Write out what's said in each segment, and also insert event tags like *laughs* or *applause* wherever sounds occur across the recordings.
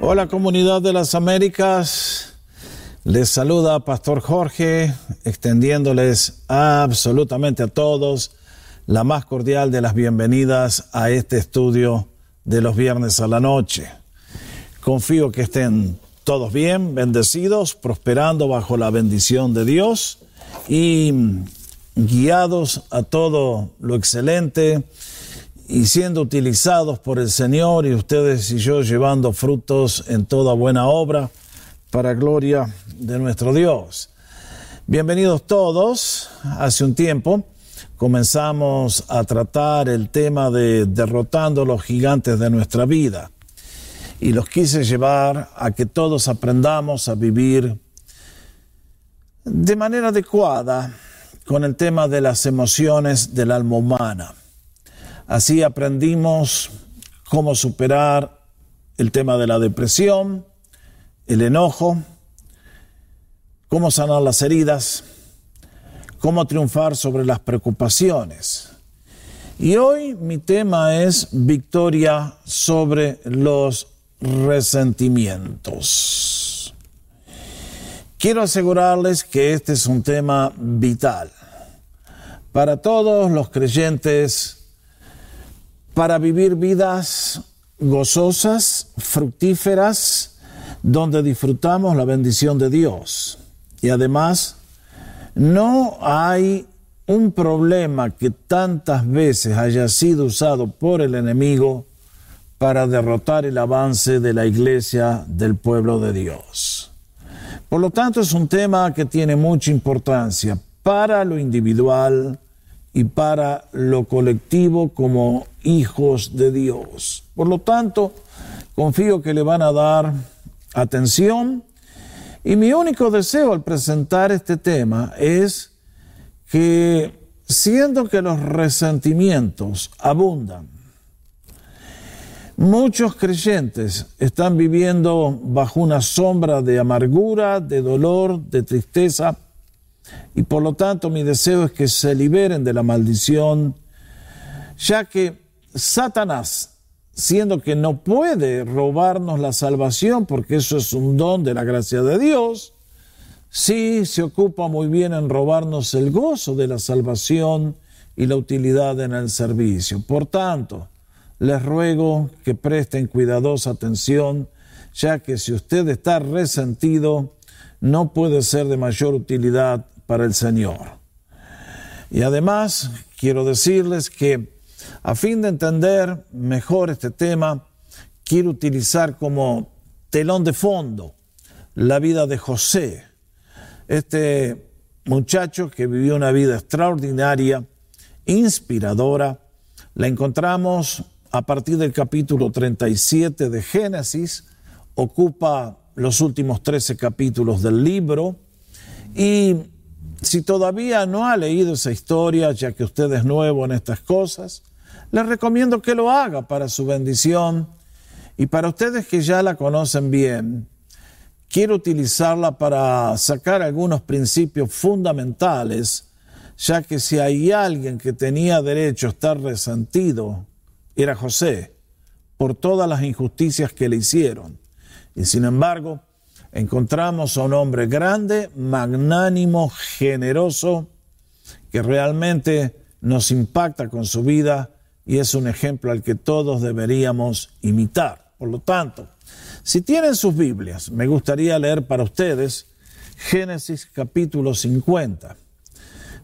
Hola comunidad de las Américas, les saluda Pastor Jorge, extendiéndoles absolutamente a todos la más cordial de las bienvenidas a este estudio de los viernes a la noche. Confío que estén todos bien, bendecidos, prosperando bajo la bendición de Dios y guiados a todo lo excelente y siendo utilizados por el Señor y ustedes y yo llevando frutos en toda buena obra para gloria de nuestro Dios. Bienvenidos todos. Hace un tiempo comenzamos a tratar el tema de derrotando los gigantes de nuestra vida y los quise llevar a que todos aprendamos a vivir de manera adecuada con el tema de las emociones del alma humana. Así aprendimos cómo superar el tema de la depresión, el enojo, cómo sanar las heridas, cómo triunfar sobre las preocupaciones. Y hoy mi tema es victoria sobre los resentimientos. Quiero asegurarles que este es un tema vital para todos los creyentes para vivir vidas gozosas, fructíferas, donde disfrutamos la bendición de Dios. Y además, no hay un problema que tantas veces haya sido usado por el enemigo para derrotar el avance de la iglesia del pueblo de Dios. Por lo tanto, es un tema que tiene mucha importancia para lo individual, y para lo colectivo como hijos de Dios. Por lo tanto, confío que le van a dar atención y mi único deseo al presentar este tema es que siendo que los resentimientos abundan, muchos creyentes están viviendo bajo una sombra de amargura, de dolor, de tristeza, y por lo tanto mi deseo es que se liberen de la maldición, ya que Satanás, siendo que no puede robarnos la salvación, porque eso es un don de la gracia de Dios, sí se ocupa muy bien en robarnos el gozo de la salvación y la utilidad en el servicio. Por tanto, les ruego que presten cuidadosa atención, ya que si usted está resentido, no puede ser de mayor utilidad para el Señor. Y además quiero decirles que a fin de entender mejor este tema, quiero utilizar como telón de fondo la vida de José, este muchacho que vivió una vida extraordinaria, inspiradora. La encontramos a partir del capítulo 37 de Génesis, ocupa los últimos 13 capítulos del libro y si todavía no ha leído esa historia, ya que usted es nuevo en estas cosas, le recomiendo que lo haga para su bendición. Y para ustedes que ya la conocen bien, quiero utilizarla para sacar algunos principios fundamentales, ya que si hay alguien que tenía derecho a estar resentido, era José, por todas las injusticias que le hicieron. Y sin embargo, encontramos a un hombre grande, magnánimo, generoso, que realmente nos impacta con su vida y es un ejemplo al que todos deberíamos imitar. Por lo tanto, si tienen sus Biblias, me gustaría leer para ustedes Génesis capítulo 50,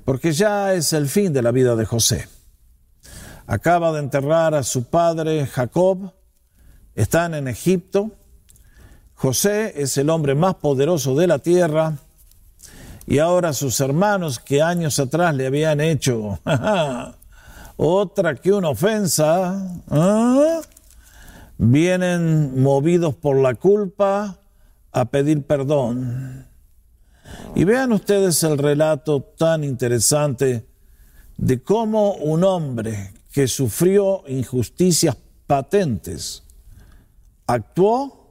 porque ya es el fin de la vida de José. Acaba de enterrar a su padre Jacob, están en Egipto, José es el hombre más poderoso de la tierra y ahora sus hermanos que años atrás le habían hecho *laughs* otra que una ofensa, ¿ah? vienen movidos por la culpa a pedir perdón. Y vean ustedes el relato tan interesante de cómo un hombre que sufrió injusticias patentes actuó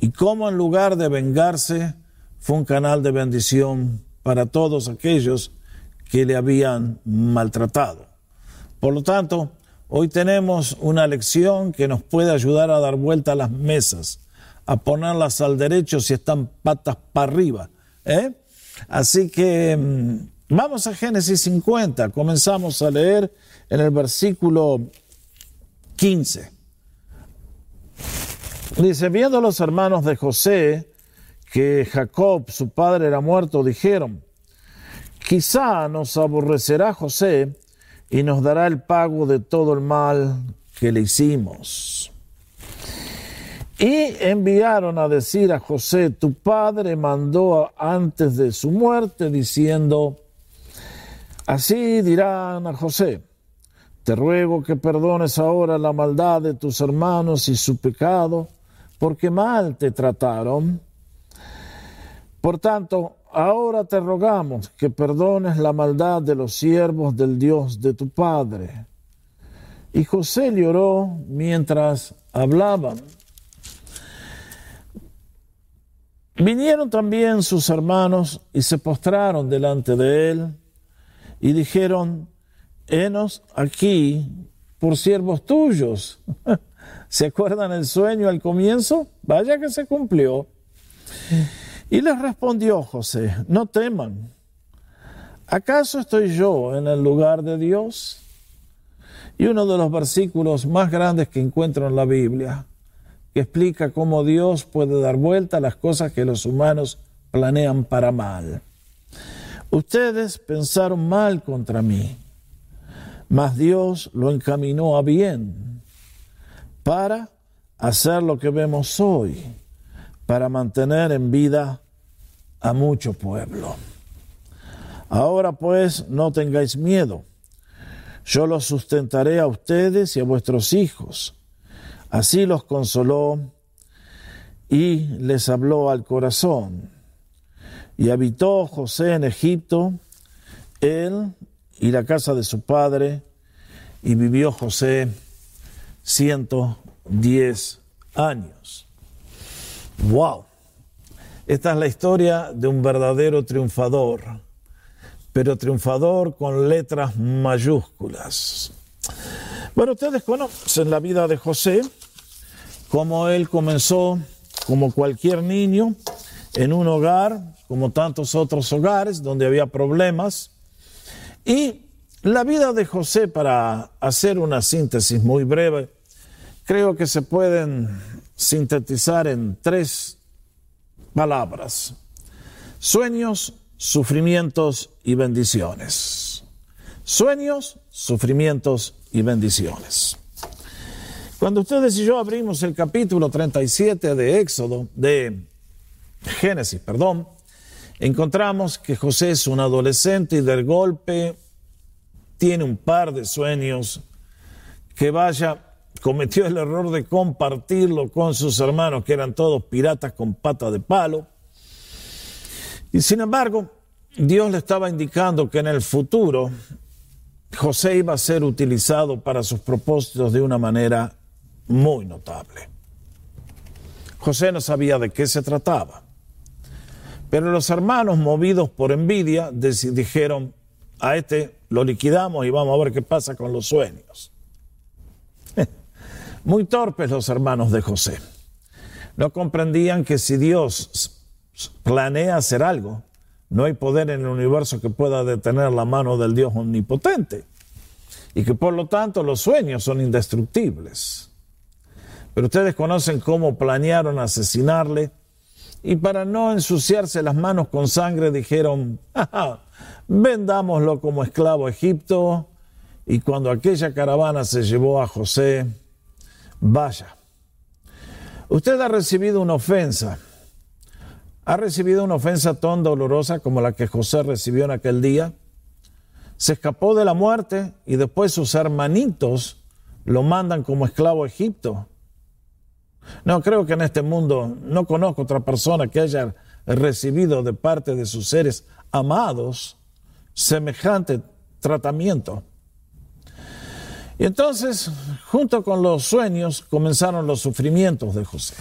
y cómo en lugar de vengarse fue un canal de bendición para todos aquellos que le habían maltratado. Por lo tanto, hoy tenemos una lección que nos puede ayudar a dar vuelta a las mesas, a ponerlas al derecho si están patas para arriba. ¿eh? Así que mm, vamos a Génesis 50, comenzamos a leer en el versículo 15. Dice, viendo los hermanos de José que Jacob, su padre, era muerto, dijeron, quizá nos aborrecerá José y nos dará el pago de todo el mal que le hicimos. Y enviaron a decir a José, tu padre mandó antes de su muerte diciendo, así dirán a José, te ruego que perdones ahora la maldad de tus hermanos y su pecado, porque mal te trataron. Por tanto, ahora te rogamos que perdones la maldad de los siervos del Dios de tu Padre. Y José lloró mientras hablaban. Vinieron también sus hermanos y se postraron delante de él y dijeron, henos aquí por siervos tuyos. *laughs* ¿Se acuerdan el sueño al comienzo? Vaya que se cumplió. Y les respondió José, no teman. ¿Acaso estoy yo en el lugar de Dios? Y uno de los versículos más grandes que encuentro en la Biblia que explica cómo Dios puede dar vuelta a las cosas que los humanos planean para mal. Ustedes pensaron mal contra mí, mas Dios lo encaminó a bien para hacer lo que vemos hoy, para mantener en vida a mucho pueblo. Ahora pues no tengáis miedo, yo los sustentaré a ustedes y a vuestros hijos Así los consoló y les habló al corazón. Y habitó José en Egipto, él y la casa de su padre, y vivió José 110 años. ¡Wow! Esta es la historia de un verdadero triunfador, pero triunfador con letras mayúsculas. Bueno, ustedes conocen la vida de José, cómo él comenzó como cualquier niño en un hogar, como tantos otros hogares donde había problemas. Y la vida de José, para hacer una síntesis muy breve, creo que se pueden sintetizar en tres palabras. Sueños, sufrimientos y bendiciones. Sueños, sufrimientos y bendiciones. Cuando ustedes y yo abrimos el capítulo 37 de Éxodo, de Génesis, perdón, encontramos que José es un adolescente y del golpe tiene un par de sueños que vaya, cometió el error de compartirlo con sus hermanos, que eran todos piratas con pata de palo. Y sin embargo, Dios le estaba indicando que en el futuro José iba a ser utilizado para sus propósitos de una manera muy notable. José no sabía de qué se trataba, pero los hermanos, movidos por envidia, dijeron, a este lo liquidamos y vamos a ver qué pasa con los sueños. *laughs* Muy torpes los hermanos de José. No comprendían que si Dios planea hacer algo, no hay poder en el universo que pueda detener la mano del Dios omnipotente. Y que por lo tanto los sueños son indestructibles. Pero ustedes conocen cómo planearon asesinarle y para no ensuciarse las manos con sangre dijeron, vendámoslo como esclavo a Egipto y cuando aquella caravana se llevó a José, vaya, usted ha recibido una ofensa, ha recibido una ofensa tan dolorosa como la que José recibió en aquel día, se escapó de la muerte y después sus hermanitos lo mandan como esclavo a Egipto. No, creo que en este mundo no conozco otra persona que haya recibido de parte de sus seres amados semejante tratamiento. Y entonces, junto con los sueños, comenzaron los sufrimientos de José.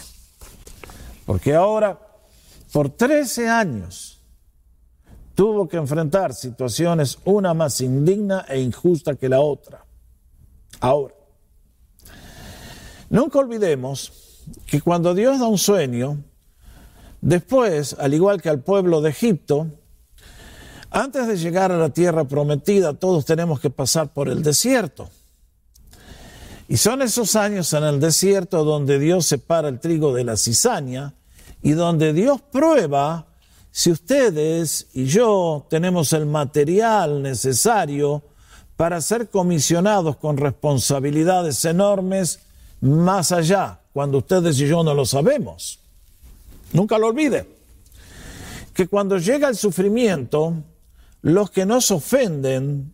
Porque ahora, por 13 años, tuvo que enfrentar situaciones una más indigna e injusta que la otra. Ahora, nunca olvidemos que cuando Dios da un sueño, después, al igual que al pueblo de Egipto, antes de llegar a la tierra prometida, todos tenemos que pasar por el desierto. Y son esos años en el desierto donde Dios separa el trigo de la cizaña y donde Dios prueba si ustedes y yo tenemos el material necesario para ser comisionados con responsabilidades enormes más allá, cuando ustedes y yo no lo sabemos. Nunca lo olvide, que cuando llega el sufrimiento, los que nos ofenden,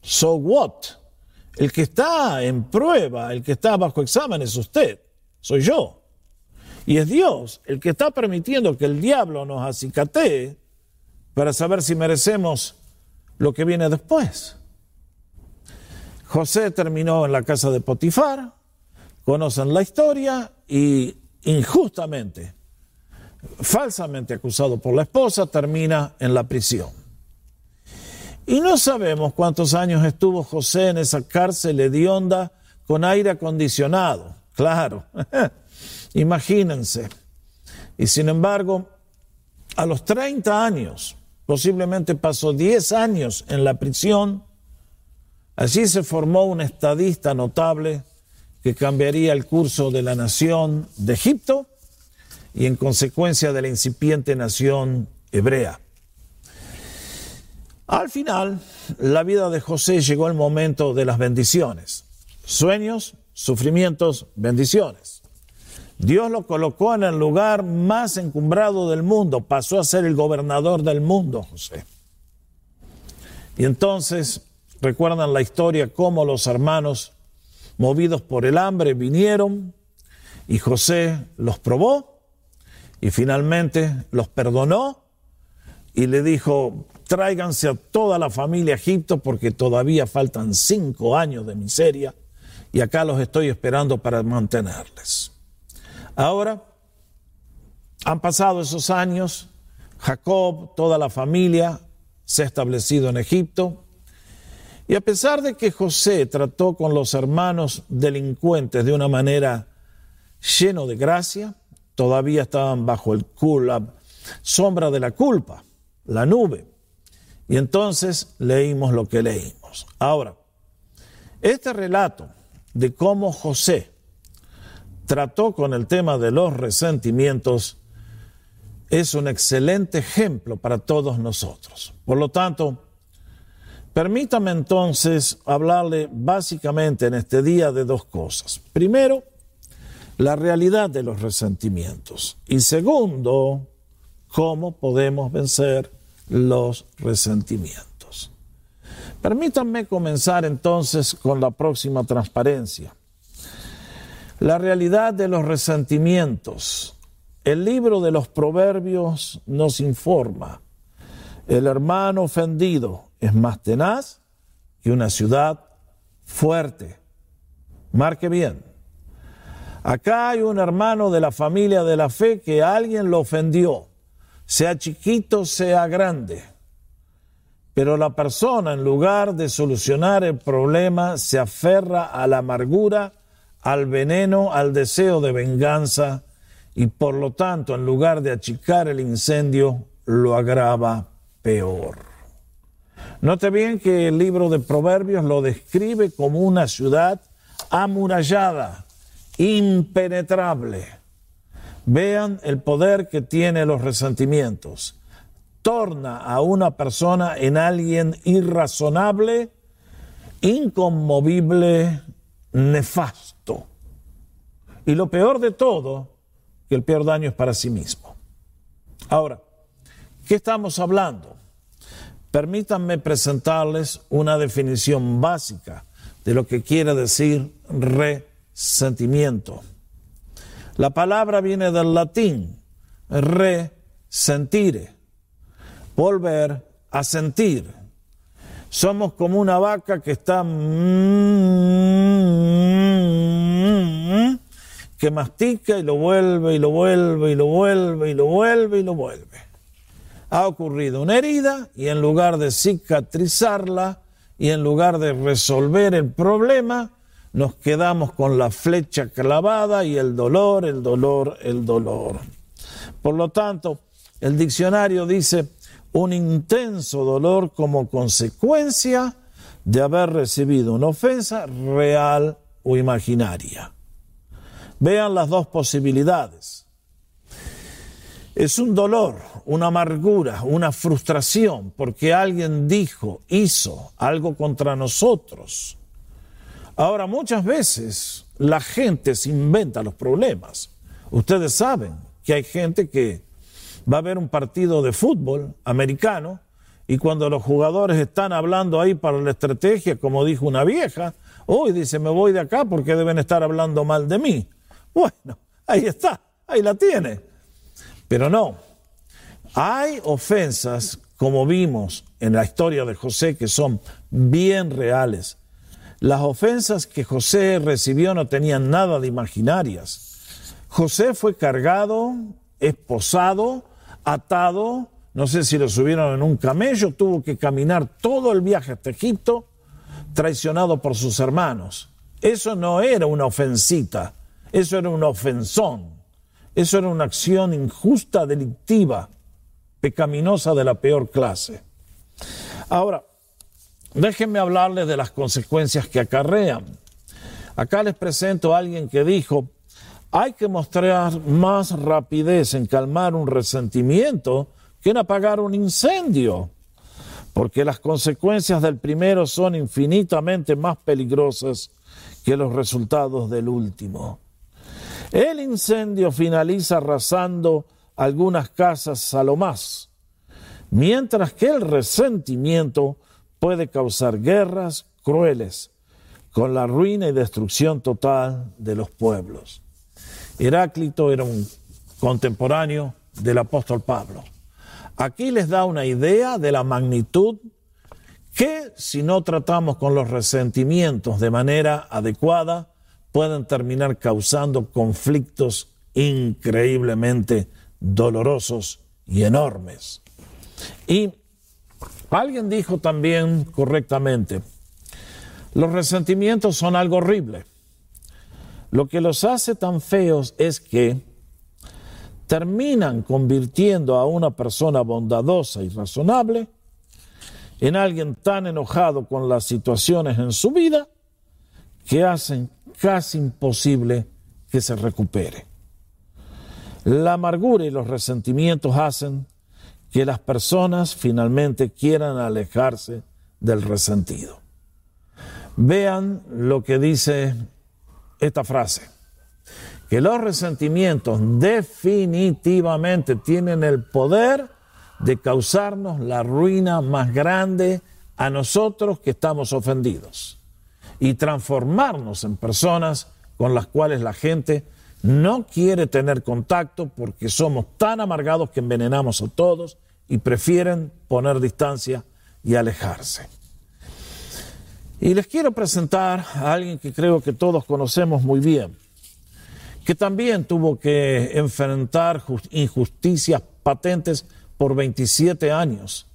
so what? El que está en prueba, el que está bajo examen es usted, soy yo. Y es Dios el que está permitiendo que el diablo nos acicatee para saber si merecemos lo que viene después. José terminó en la casa de Potifar, conocen la historia y injustamente, falsamente acusado por la esposa, termina en la prisión. Y no sabemos cuántos años estuvo José en esa cárcel hedionda con aire acondicionado, claro, *laughs* imagínense. Y sin embargo, a los 30 años, posiblemente pasó 10 años en la prisión, allí se formó un estadista notable que cambiaría el curso de la nación de Egipto y en consecuencia de la incipiente nación hebrea. Al final, la vida de José llegó el momento de las bendiciones. Sueños, sufrimientos, bendiciones. Dios lo colocó en el lugar más encumbrado del mundo, pasó a ser el gobernador del mundo, José. Y entonces, recuerdan la historia cómo los hermanos, movidos por el hambre, vinieron y José los probó y finalmente los perdonó y le dijo, tráiganse a toda la familia a Egipto porque todavía faltan cinco años de miseria y acá los estoy esperando para mantenerles. Ahora, han pasado esos años, Jacob, toda la familia se ha establecido en Egipto, y a pesar de que José trató con los hermanos delincuentes de una manera lleno de gracia, todavía estaban bajo el sombra de la culpa, la nube. Y entonces leímos lo que leímos. Ahora, este relato de cómo José trató con el tema de los resentimientos es un excelente ejemplo para todos nosotros. Por lo tanto, permítame entonces hablarle básicamente en este día de dos cosas. Primero, la realidad de los resentimientos. Y segundo, cómo podemos vencer los resentimientos. Permítanme comenzar entonces con la próxima transparencia. La realidad de los resentimientos. El libro de los proverbios nos informa, el hermano ofendido es más tenaz que una ciudad fuerte. Marque bien. Acá hay un hermano de la familia de la fe que alguien lo ofendió sea chiquito, sea grande. Pero la persona, en lugar de solucionar el problema, se aferra a la amargura, al veneno, al deseo de venganza y por lo tanto, en lugar de achicar el incendio, lo agrava peor. Note bien que el libro de Proverbios lo describe como una ciudad amurallada, impenetrable Vean el poder que tiene los resentimientos. Torna a una persona en alguien irrazonable, inconmovible, nefasto. Y lo peor de todo, que el peor daño es para sí mismo. Ahora, ¿qué estamos hablando? Permítanme presentarles una definición básica de lo que quiere decir resentimiento. La palabra viene del latín, resentire, volver a sentir. Somos como una vaca que está que mastica y lo vuelve y lo vuelve y lo vuelve y lo vuelve y lo vuelve. Ha ocurrido una herida y en lugar de cicatrizarla y en lugar de resolver el problema, nos quedamos con la flecha clavada y el dolor, el dolor, el dolor. Por lo tanto, el diccionario dice un intenso dolor como consecuencia de haber recibido una ofensa real o imaginaria. Vean las dos posibilidades. Es un dolor, una amargura, una frustración porque alguien dijo, hizo algo contra nosotros. Ahora, muchas veces la gente se inventa los problemas. Ustedes saben que hay gente que va a ver un partido de fútbol americano y cuando los jugadores están hablando ahí para la estrategia, como dijo una vieja, hoy dice, me voy de acá porque deben estar hablando mal de mí. Bueno, ahí está, ahí la tiene. Pero no, hay ofensas, como vimos en la historia de José, que son bien reales. Las ofensas que José recibió no tenían nada de imaginarias. José fue cargado, esposado, atado, no sé si lo subieron en un camello, tuvo que caminar todo el viaje hasta Egipto, traicionado por sus hermanos. Eso no era una ofensita, eso era un ofensón, eso era una acción injusta, delictiva, pecaminosa de la peor clase. Ahora, déjenme hablarles de las consecuencias que acarrean. Acá les presento a alguien que dijo, hay que mostrar más rapidez en calmar un resentimiento que en apagar un incendio, porque las consecuencias del primero son infinitamente más peligrosas que los resultados del último. El incendio finaliza arrasando algunas casas a lo más, mientras que el resentimiento puede causar guerras crueles con la ruina y destrucción total de los pueblos. Heráclito era un contemporáneo del apóstol Pablo. Aquí les da una idea de la magnitud que si no tratamos con los resentimientos de manera adecuada, pueden terminar causando conflictos increíblemente dolorosos y enormes. Y alguien dijo también correctamente, los resentimientos son algo horrible. Lo que los hace tan feos es que terminan convirtiendo a una persona bondadosa y razonable en alguien tan enojado con las situaciones en su vida que hacen casi imposible que se recupere. La amargura y los resentimientos hacen que las personas finalmente quieran alejarse del resentido. Vean lo que dice esta frase, que los resentimientos definitivamente tienen el poder de causarnos la ruina más grande a nosotros que estamos ofendidos y transformarnos en personas con las cuales la gente no quiere tener contacto porque somos tan amargados que envenenamos a todos y prefieren poner distancia y alejarse. Y les quiero presentar a alguien que creo que todos conocemos muy bien, que también tuvo que enfrentar injusticias patentes por 27 años,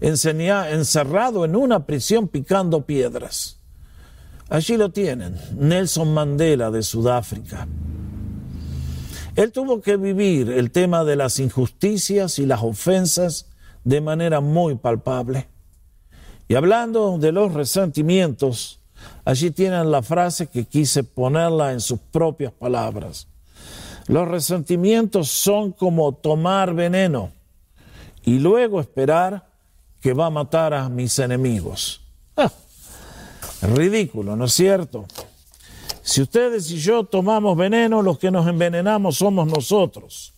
encerrado en una prisión picando piedras. Allí lo tienen, Nelson Mandela de Sudáfrica. Él tuvo que vivir el tema de las injusticias y las ofensas de manera muy palpable. Y hablando de los resentimientos, allí tienen la frase que quise ponerla en sus propias palabras. Los resentimientos son como tomar veneno y luego esperar que va a matar a mis enemigos. Ah, ridículo, ¿no es cierto? Si ustedes y yo tomamos veneno, los que nos envenenamos somos nosotros.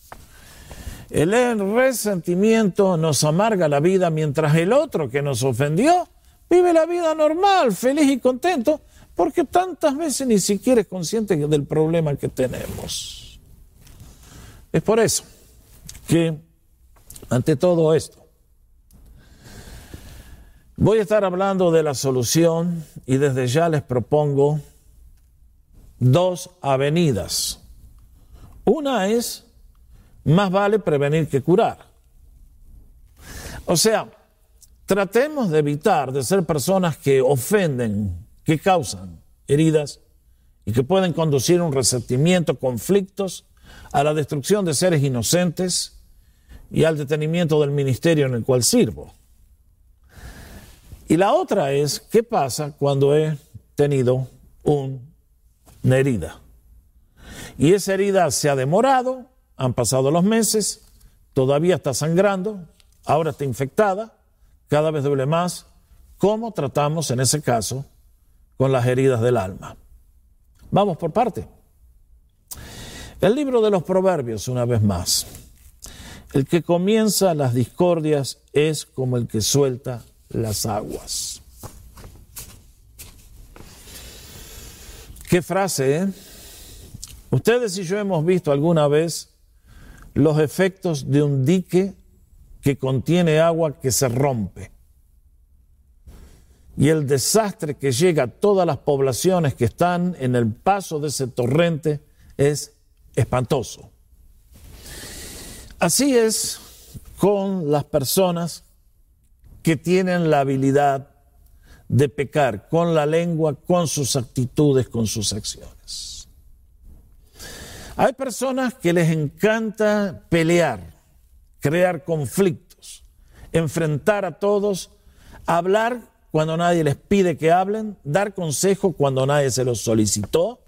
El resentimiento nos amarga la vida mientras el otro que nos ofendió vive la vida normal, feliz y contento, porque tantas veces ni siquiera es consciente del problema que tenemos. Es por eso que, ante todo esto, voy a estar hablando de la solución y desde ya les propongo dos avenidas. Una es más vale prevenir que curar. O sea, tratemos de evitar de ser personas que ofenden, que causan heridas y que pueden conducir un resentimiento, conflictos, a la destrucción de seres inocentes y al detenimiento del ministerio en el cual sirvo. Y la otra es, ¿qué pasa cuando he tenido una herida? Y esa herida se ha demorado, han pasado los meses, todavía está sangrando, ahora está infectada, cada vez duele más. ¿Cómo tratamos en ese caso con las heridas del alma? Vamos por parte. El libro de los Proverbios, una vez más. El que comienza las discordias es como el que suelta las aguas. Qué frase, ¿eh? Ustedes y yo hemos visto alguna vez los efectos de un dique que contiene agua que se rompe. Y el desastre que llega a todas las poblaciones que están en el paso de ese torrente es espantoso. Así es con las personas que tienen la habilidad de pecar con la lengua, con sus actitudes, con sus acciones. Hay personas que les encanta pelear, crear conflictos, enfrentar a todos, hablar cuando nadie les pide que hablen, dar consejo cuando nadie se los solicitó,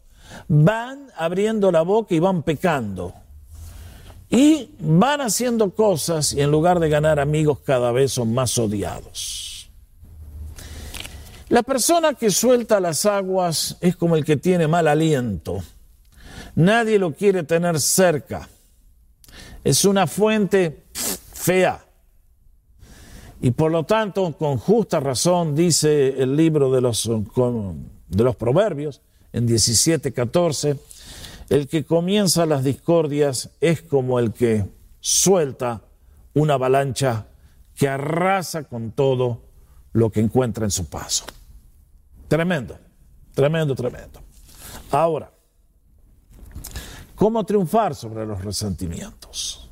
van abriendo la boca y van pecando. Y van haciendo cosas y en lugar de ganar amigos cada vez son más odiados. La persona que suelta las aguas es como el que tiene mal aliento. Nadie lo quiere tener cerca. Es una fuente fea. Y por lo tanto, con justa razón, dice el libro de los, de los Proverbios, en 17:14, el que comienza las discordias es como el que suelta una avalancha que arrasa con todo lo que encuentra en su paso. Tremendo, tremendo, tremendo. Ahora, ¿cómo triunfar sobre los resentimientos?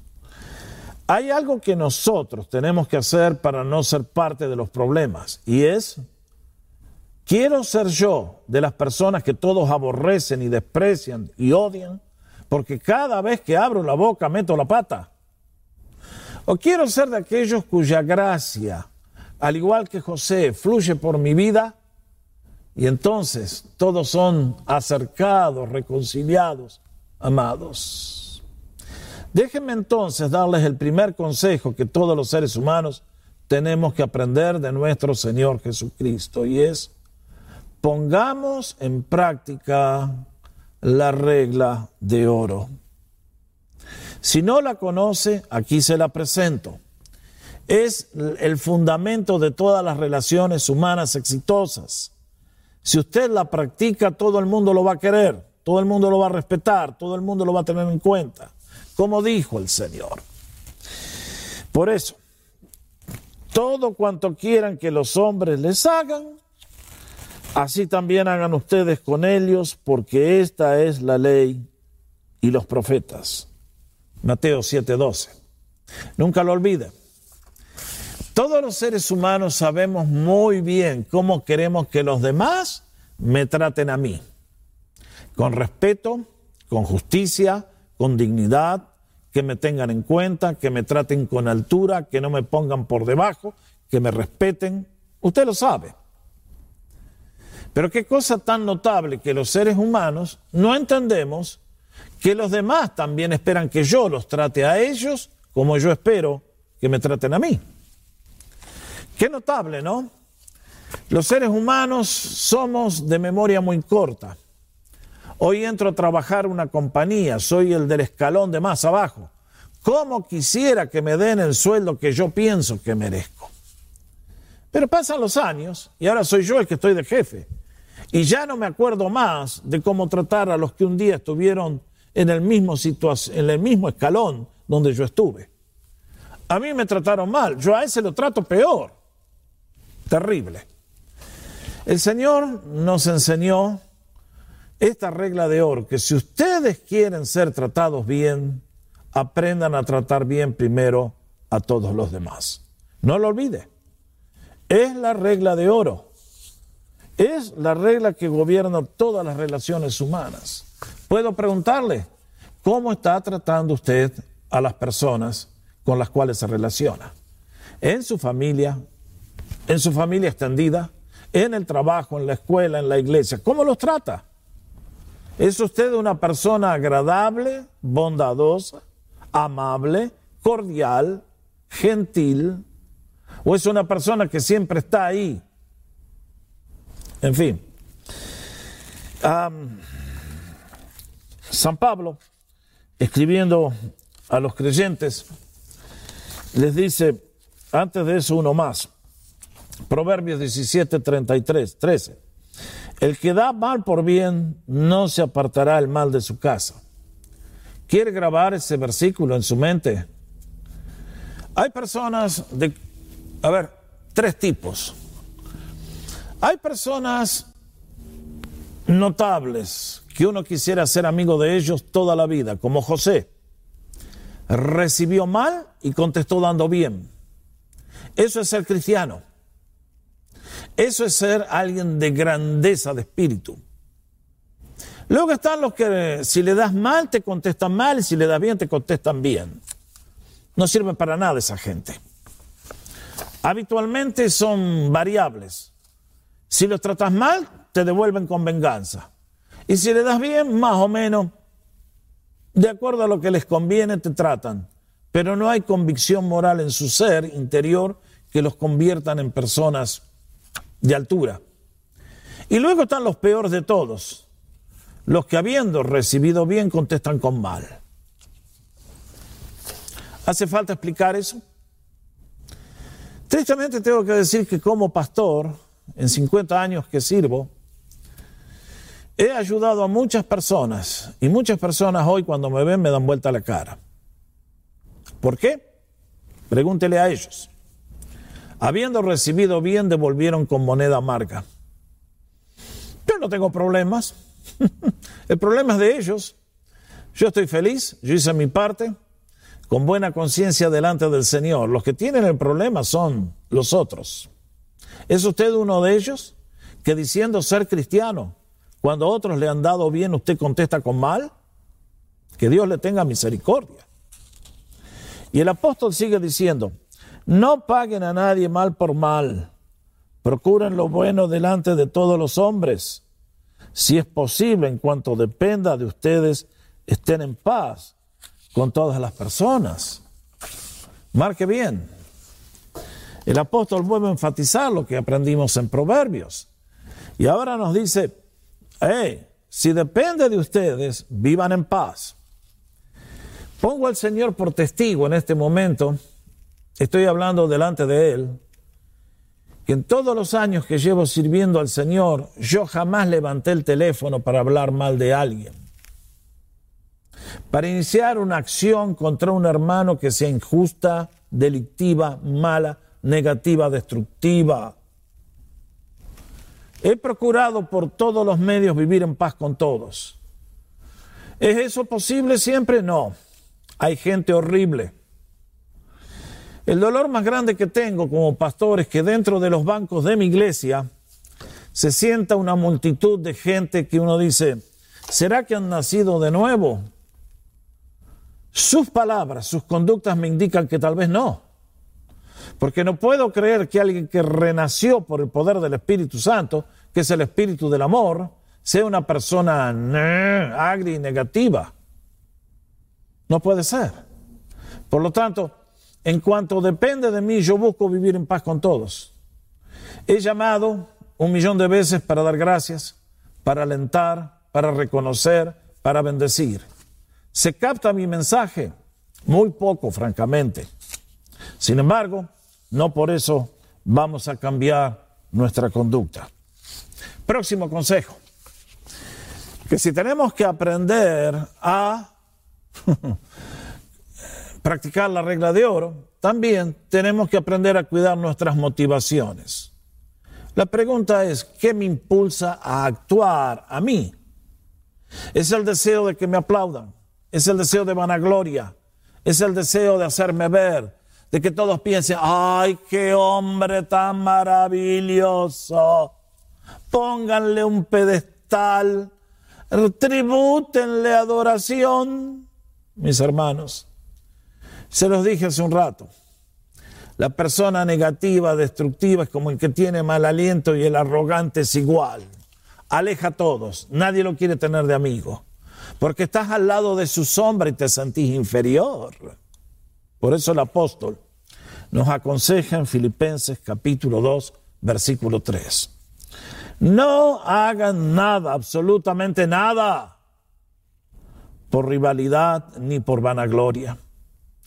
Hay algo que nosotros tenemos que hacer para no ser parte de los problemas y es ¿Quiero ser yo de las personas que todos aborrecen y desprecian y odian? Porque cada vez que abro la boca meto la pata. ¿O quiero ser de aquellos cuya gracia, al igual que José, fluye por mi vida? Y entonces todos son acercados, reconciliados, amados. Déjenme entonces darles el primer consejo que todos los seres humanos tenemos que aprender de nuestro Señor Jesucristo y es pongamos en práctica la regla de oro. Si no la conoce, aquí se la presento. Es el fundamento de todas las relaciones humanas exitosas. Si usted la practica, todo el mundo lo va a querer, todo el mundo lo va a respetar, todo el mundo lo va a tener en cuenta, como dijo el Señor. Por eso, todo cuanto quieran que los hombres les hagan, Así también hagan ustedes con ellos, porque esta es la ley y los profetas. Mateo 7:12. Nunca lo olviden. Todos los seres humanos sabemos muy bien cómo queremos que los demás me traten a mí. Con respeto, con justicia, con dignidad, que me tengan en cuenta, que me traten con altura, que no me pongan por debajo, que me respeten. Usted lo sabe. Pero qué cosa tan notable que los seres humanos no entendemos que los demás también esperan que yo los trate a ellos como yo espero que me traten a mí. Qué notable, ¿no? Los seres humanos somos de memoria muy corta. Hoy entro a trabajar una compañía, soy el del escalón de más abajo. ¿Cómo quisiera que me den el sueldo que yo pienso que merezco? Pero pasan los años y ahora soy yo el que estoy de jefe. Y ya no me acuerdo más de cómo tratar a los que un día estuvieron en el mismo, en el mismo escalón donde yo estuve. A mí me trataron mal, yo a ese lo trato peor. Terrible. El Señor nos enseñó esta regla de oro, que si ustedes quieren ser tratados bien, aprendan a tratar bien primero a todos los demás. No lo olvide. Es la regla de oro. Es la regla que gobierna todas las relaciones humanas. Puedo preguntarle, ¿cómo está tratando usted a las personas con las cuales se relaciona? En su familia, en su familia extendida, en el trabajo, en la escuela, en la iglesia. ¿Cómo los trata? ¿Es usted una persona agradable, bondadosa, amable, cordial, gentil? ¿O es una persona que siempre está ahí en fin. San Pablo, escribiendo a los creyentes, les dice, antes de eso uno más, Proverbios 17, 33, 13, el que da mal por bien no se apartará el mal de su casa. ¿Quiere grabar ese versículo en su mente? Hay personas de, a ver, tres tipos. Hay personas notables que uno quisiera ser amigo de ellos toda la vida, como José. Recibió mal y contestó dando bien. Eso es ser cristiano. Eso es ser alguien de grandeza de espíritu. Luego están los que si le das mal te contestan mal y si le das bien te contestan bien. No sirve para nada esa gente. Habitualmente son variables. Si los tratas mal, te devuelven con venganza. Y si le das bien, más o menos, de acuerdo a lo que les conviene, te tratan. Pero no hay convicción moral en su ser interior que los conviertan en personas de altura. Y luego están los peores de todos, los que habiendo recibido bien contestan con mal. ¿Hace falta explicar eso? Tristemente tengo que decir que como pastor en 50 años que sirvo, he ayudado a muchas personas y muchas personas hoy cuando me ven me dan vuelta la cara. ¿Por qué? Pregúntele a ellos. Habiendo recibido bien, devolvieron con moneda amarga. Yo no tengo problemas. *laughs* El problema es de ellos. Yo estoy feliz, yo hice mi parte, con buena conciencia delante del Señor. Los que tienen el problema son los otros. ¿Es usted uno de ellos que diciendo ser cristiano, cuando otros le han dado bien, usted contesta con mal? Que Dios le tenga misericordia. Y el apóstol sigue diciendo, no paguen a nadie mal por mal, procuren lo bueno delante de todos los hombres. Si es posible, en cuanto dependa de ustedes, estén en paz con todas las personas. Marque bien, el apóstol vuelve a enfatizar lo que aprendimos en Proverbios. Y ahora nos dice, hey, si depende de ustedes, vivan en paz. Pongo al Señor por testigo en este momento, estoy hablando delante de Él, que en todos los años que llevo sirviendo al Señor, yo jamás levanté el teléfono para hablar mal de alguien. Para iniciar una acción contra un hermano que sea injusta, delictiva, mala, negativa, destructiva. He procurado por todos los medios vivir en paz con todos. ¿Es eso posible siempre? No. Hay gente horrible. El dolor más grande que tengo como pastor es que dentro de los bancos de mi iglesia se sienta una multitud de gente que uno dice, ¿será que han nacido de nuevo? Sus palabras, sus conductas me indican que tal vez no. Porque no puedo creer que alguien que renació por el poder del Espíritu Santo, que es el Espíritu del amor, sea una persona agria y negativa. No puede ser. Por lo tanto, en cuanto depende de mí, yo busco vivir en paz con todos. He llamado un millón de veces para dar gracias, para alentar, para reconocer, para bendecir. ¿Se capta mi mensaje? Muy poco, francamente. Sin embargo, no por eso vamos a cambiar nuestra conducta. Próximo consejo. Que si tenemos que aprender a *laughs* practicar la regla de oro, también tenemos que aprender a cuidar nuestras motivaciones. La pregunta es, ¿qué me impulsa a actuar a mí? ¿Es el deseo de que me aplaudan? ¿Es el deseo de vanagloria? ¿Es el deseo de hacerme ver? de que todos piensen, ay, qué hombre tan maravilloso. pónganle un pedestal, tribútenle adoración, mis hermanos. Se los dije hace un rato. La persona negativa, destructiva, es como el que tiene mal aliento y el arrogante es igual. Aleja a todos, nadie lo quiere tener de amigo, porque estás al lado de su sombra y te sentís inferior. Por eso el apóstol nos aconseja en Filipenses capítulo 2, versículo 3. No hagan nada, absolutamente nada, por rivalidad ni por vanagloria.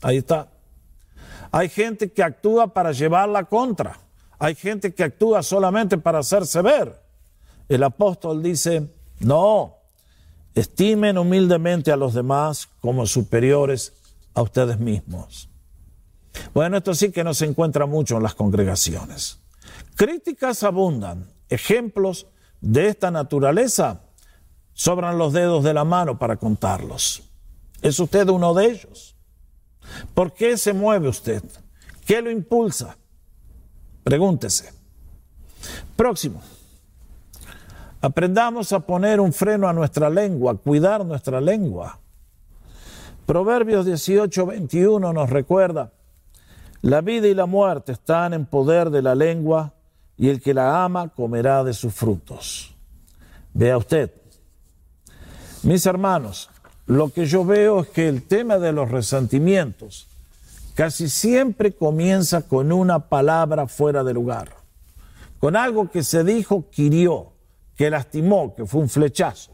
Ahí está. Hay gente que actúa para llevar la contra. Hay gente que actúa solamente para hacerse ver. El apóstol dice, no, estimen humildemente a los demás como superiores a ustedes mismos. Bueno, esto sí que no se encuentra mucho en las congregaciones. Críticas abundan, ejemplos de esta naturaleza sobran los dedos de la mano para contarlos. ¿Es usted uno de ellos? ¿Por qué se mueve usted? ¿Qué lo impulsa? Pregúntese. Próximo. Aprendamos a poner un freno a nuestra lengua, cuidar nuestra lengua. Proverbios 18, 21 nos recuerda, la vida y la muerte están en poder de la lengua y el que la ama comerá de sus frutos. Vea usted, mis hermanos, lo que yo veo es que el tema de los resentimientos casi siempre comienza con una palabra fuera de lugar, con algo que se dijo, quirió, que lastimó, que fue un flechazo.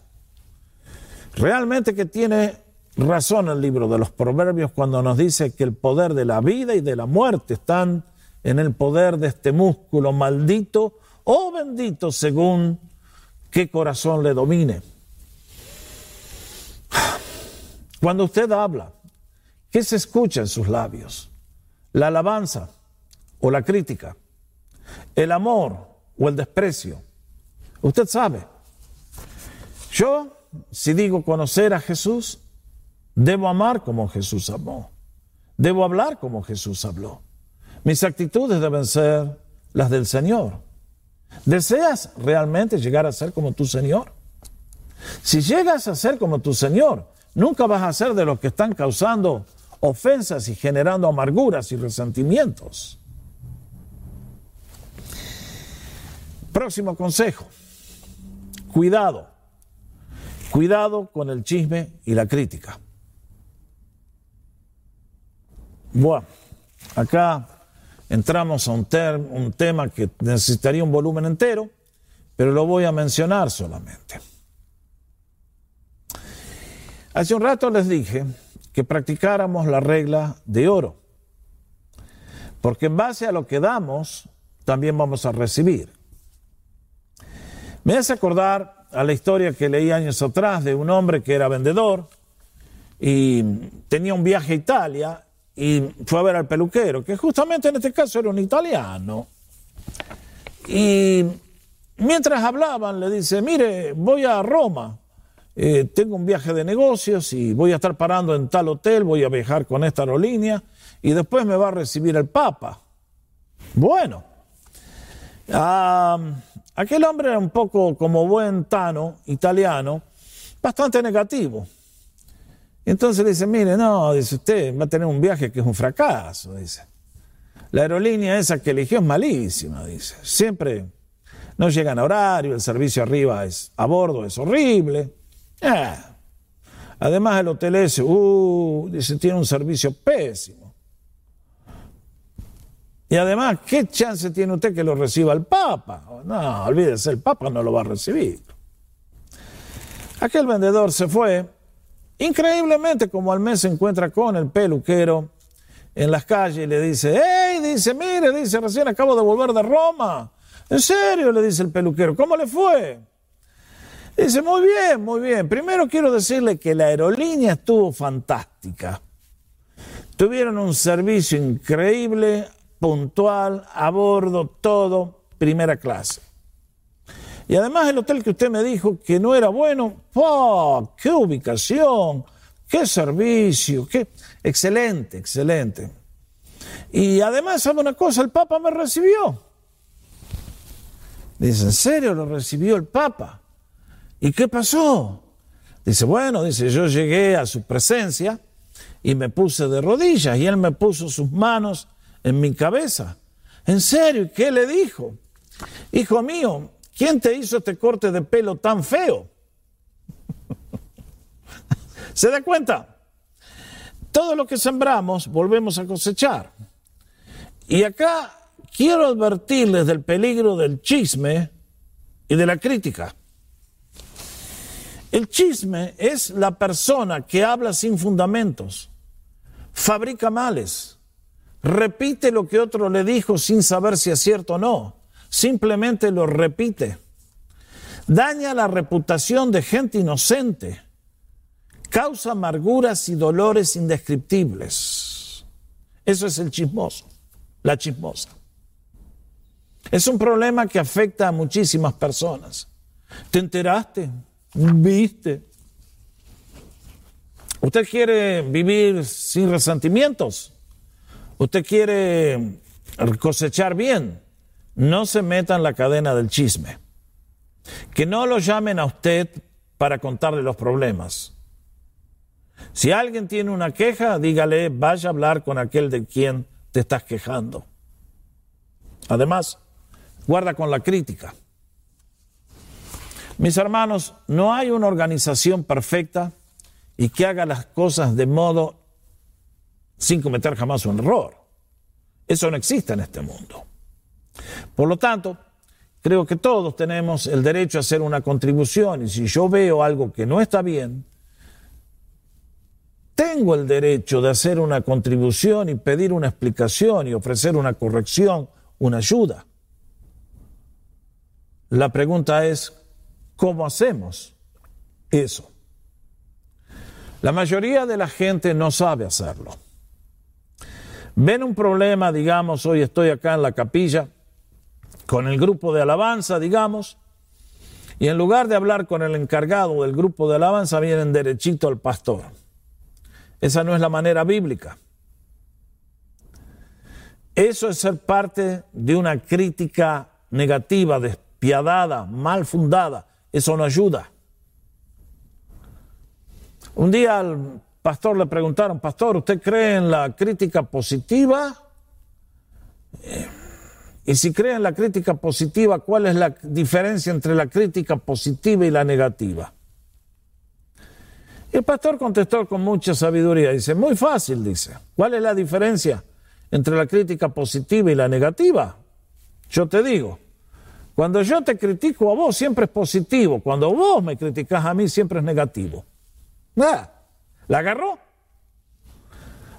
Realmente que tiene razón el libro de los proverbios cuando nos dice que el poder de la vida y de la muerte están en el poder de este músculo maldito o bendito según qué corazón le domine. Cuando usted habla, ¿qué se escucha en sus labios? ¿La alabanza o la crítica? ¿El amor o el desprecio? Usted sabe. Yo, si digo conocer a Jesús, debo amar como Jesús amó. Debo hablar como Jesús habló. Mis actitudes deben ser las del Señor. ¿Deseas realmente llegar a ser como tu Señor? Si llegas a ser como tu Señor, nunca vas a ser de los que están causando ofensas y generando amarguras y resentimientos. Próximo consejo. Cuidado. Cuidado con el chisme y la crítica. Bueno, acá entramos a un, un tema que necesitaría un volumen entero, pero lo voy a mencionar solamente. Hace un rato les dije que practicáramos la regla de oro, porque en base a lo que damos, también vamos a recibir. Me hace acordar a la historia que leí años atrás de un hombre que era vendedor y tenía un viaje a Italia y fue a ver al peluquero, que justamente en este caso era un italiano. Y mientras hablaban le dice, mire, voy a Roma, eh, tengo un viaje de negocios y voy a estar parando en tal hotel, voy a viajar con esta aerolínea y después me va a recibir el Papa. Bueno, aquel hombre era un poco como buen tano italiano, bastante negativo. Entonces le dice, mire, no, dice usted, va a tener un viaje que es un fracaso, dice. La aerolínea esa que eligió es malísima, dice. Siempre no llegan a horario, el servicio arriba es a bordo, es horrible. Eh. Además el hotel ese, uh, dice, tiene un servicio pésimo. Y además, ¿qué chance tiene usted que lo reciba el Papa? No, olvídese, el Papa no lo va a recibir. Aquel vendedor se fue Increíblemente, como al mes se encuentra con el peluquero en las calles y le dice, hey, dice, mire, dice, recién acabo de volver de Roma. ¿En serio? le dice el peluquero, ¿cómo le fue? Dice, muy bien, muy bien. Primero quiero decirle que la aerolínea estuvo fantástica. Tuvieron un servicio increíble, puntual, a bordo, todo, primera clase. Y además el hotel que usted me dijo que no era bueno, ¡oh, ¡Qué ubicación! ¡Qué servicio! ¡Qué excelente, excelente! Y además, ¿sabe una cosa? El Papa me recibió. Dice, ¿en serio lo recibió el Papa? ¿Y qué pasó? Dice, bueno, dice, yo llegué a su presencia y me puse de rodillas y él me puso sus manos en mi cabeza. ¿En serio? ¿Qué le dijo? Hijo mío, ¿quién te hizo este corte de pelo tan feo? *laughs* ¿Se da cuenta? Todo lo que sembramos volvemos a cosechar. Y acá quiero advertirles del peligro del chisme y de la crítica. El chisme es la persona que habla sin fundamentos, fabrica males, repite lo que otro le dijo sin saber si es cierto o no, simplemente lo repite, daña la reputación de gente inocente, causa amarguras y dolores indescriptibles. Eso es el chismoso, la chismosa. Es un problema que afecta a muchísimas personas. ¿Te enteraste? ¿Viste? ¿Usted quiere vivir sin resentimientos? ¿Usted quiere cosechar bien? No se meta en la cadena del chisme. Que no lo llamen a usted para contarle los problemas. Si alguien tiene una queja, dígale, vaya a hablar con aquel de quien te estás quejando. Además, guarda con la crítica. Mis hermanos, no hay una organización perfecta y que haga las cosas de modo sin cometer jamás un error. Eso no existe en este mundo. Por lo tanto, creo que todos tenemos el derecho a hacer una contribución y si yo veo algo que no está bien, tengo el derecho de hacer una contribución y pedir una explicación y ofrecer una corrección, una ayuda. La pregunta es, ¿cómo hacemos eso? La mayoría de la gente no sabe hacerlo. Ven un problema, digamos, hoy estoy acá en la capilla con el grupo de alabanza, digamos, y en lugar de hablar con el encargado del grupo de alabanza, vienen derechito al pastor. Esa no es la manera bíblica. Eso es ser parte de una crítica negativa, de piadada, mal fundada, eso no ayuda. Un día al pastor le preguntaron, pastor, ¿usted cree en la crítica positiva? Eh, y si cree en la crítica positiva, ¿cuál es la diferencia entre la crítica positiva y la negativa? Y el pastor contestó con mucha sabiduría, dice, muy fácil, dice, ¿cuál es la diferencia entre la crítica positiva y la negativa? Yo te digo, cuando yo te critico a vos siempre es positivo, cuando vos me criticas a mí siempre es negativo. Nada, ¿la agarró?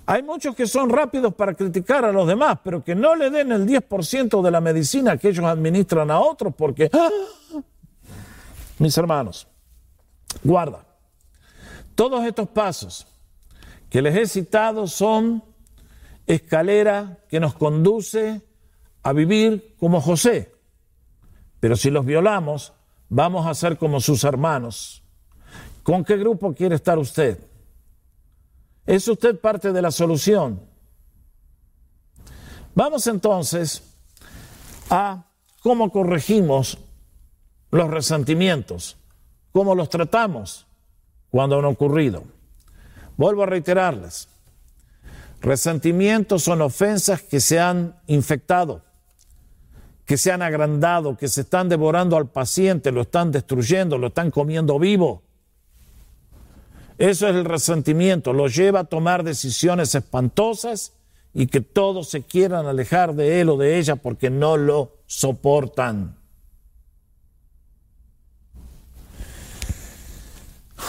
Hay muchos que son rápidos para criticar a los demás, pero que no le den el 10% de la medicina que ellos administran a otros porque... ¡ah! Mis hermanos, guarda. Todos estos pasos que les he citado son escalera que nos conduce a vivir como José. Pero si los violamos, vamos a ser como sus hermanos. ¿Con qué grupo quiere estar usted? ¿Es usted parte de la solución? Vamos entonces a cómo corregimos los resentimientos, cómo los tratamos cuando han ocurrido. Vuelvo a reiterarles, resentimientos son ofensas que se han infectado que se han agrandado, que se están devorando al paciente, lo están destruyendo, lo están comiendo vivo. Eso es el resentimiento, lo lleva a tomar decisiones espantosas y que todos se quieran alejar de él o de ella porque no lo soportan.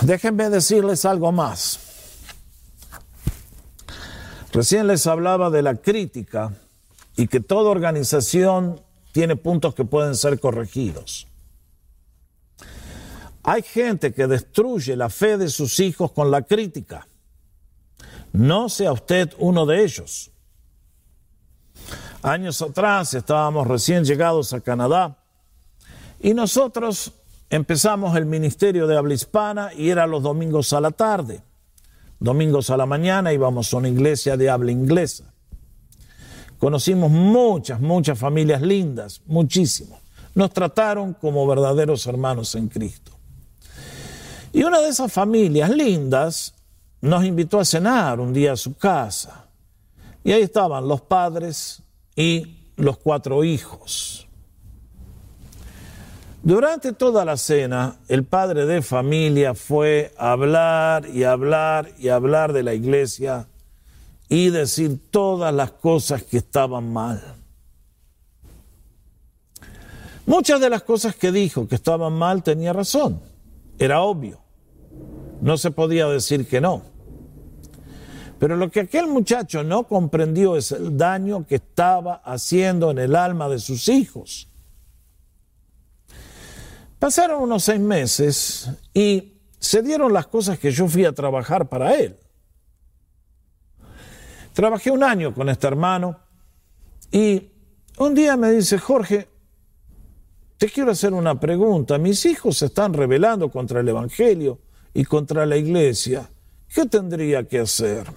Déjenme decirles algo más. Recién les hablaba de la crítica y que toda organización tiene puntos que pueden ser corregidos. Hay gente que destruye la fe de sus hijos con la crítica. No sea usted uno de ellos. Años atrás estábamos recién llegados a Canadá y nosotros empezamos el ministerio de habla hispana y era los domingos a la tarde. Domingos a la mañana íbamos a una iglesia de habla inglesa. Conocimos muchas, muchas familias lindas, muchísimo. nos trataron como verdaderos hermanos en Cristo. Y una de esas familias lindas nos invitó a cenar un día a su casa. Y ahí estaban los padres y los cuatro hijos. Durante toda la cena, el padre de familia fue a hablar y hablar y hablar de la iglesia y decir todas las cosas que estaban mal. Muchas de las cosas que dijo que estaban mal tenía razón, era obvio, no se podía decir que no. Pero lo que aquel muchacho no comprendió es el daño que estaba haciendo en el alma de sus hijos. Pasaron unos seis meses y se dieron las cosas que yo fui a trabajar para él. Trabajé un año con este hermano y un día me dice, Jorge, te quiero hacer una pregunta. Mis hijos se están rebelando contra el Evangelio y contra la iglesia. ¿Qué tendría que hacer?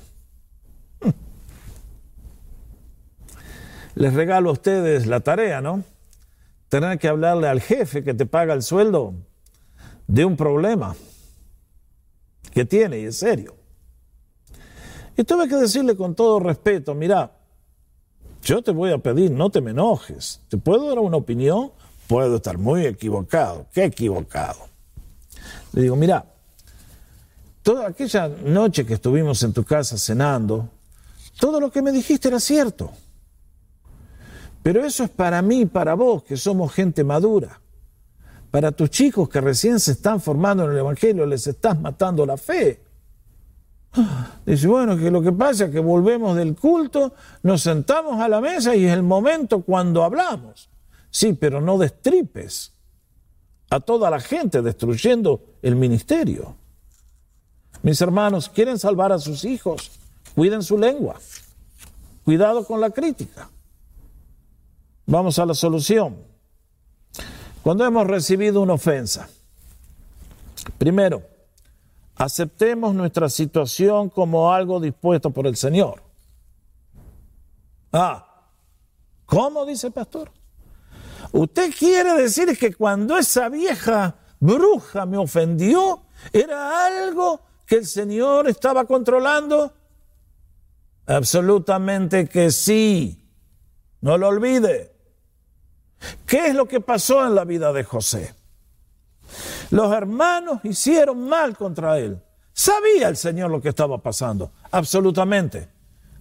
Les regalo a ustedes la tarea, ¿no? tener que hablarle al jefe que te paga el sueldo de un problema que tiene y es serio. Y tuve que decirle con todo respeto, mira, yo te voy a pedir, no te me enojes. ¿Te puedo dar una opinión? Puedo estar muy equivocado. ¿Qué equivocado? Le digo, mira, toda aquella noche que estuvimos en tu casa cenando, todo lo que me dijiste era cierto. Pero eso es para mí, para vos, que somos gente madura. Para tus chicos que recién se están formando en el Evangelio, les estás matando la fe. Dice, bueno, que lo que pasa es que volvemos del culto, nos sentamos a la mesa y es el momento cuando hablamos. Sí, pero no destripes a toda la gente destruyendo el ministerio. Mis hermanos, quieren salvar a sus hijos, cuiden su lengua. Cuidado con la crítica. Vamos a la solución. Cuando hemos recibido una ofensa, primero, aceptemos nuestra situación como algo dispuesto por el Señor. Ah, ¿cómo dice el pastor? Usted quiere decir que cuando esa vieja bruja me ofendió, era algo que el Señor estaba controlando? Absolutamente que sí. No lo olvide. ¿Qué es lo que pasó en la vida de José? Los hermanos hicieron mal contra él. ¿Sabía el Señor lo que estaba pasando? Absolutamente.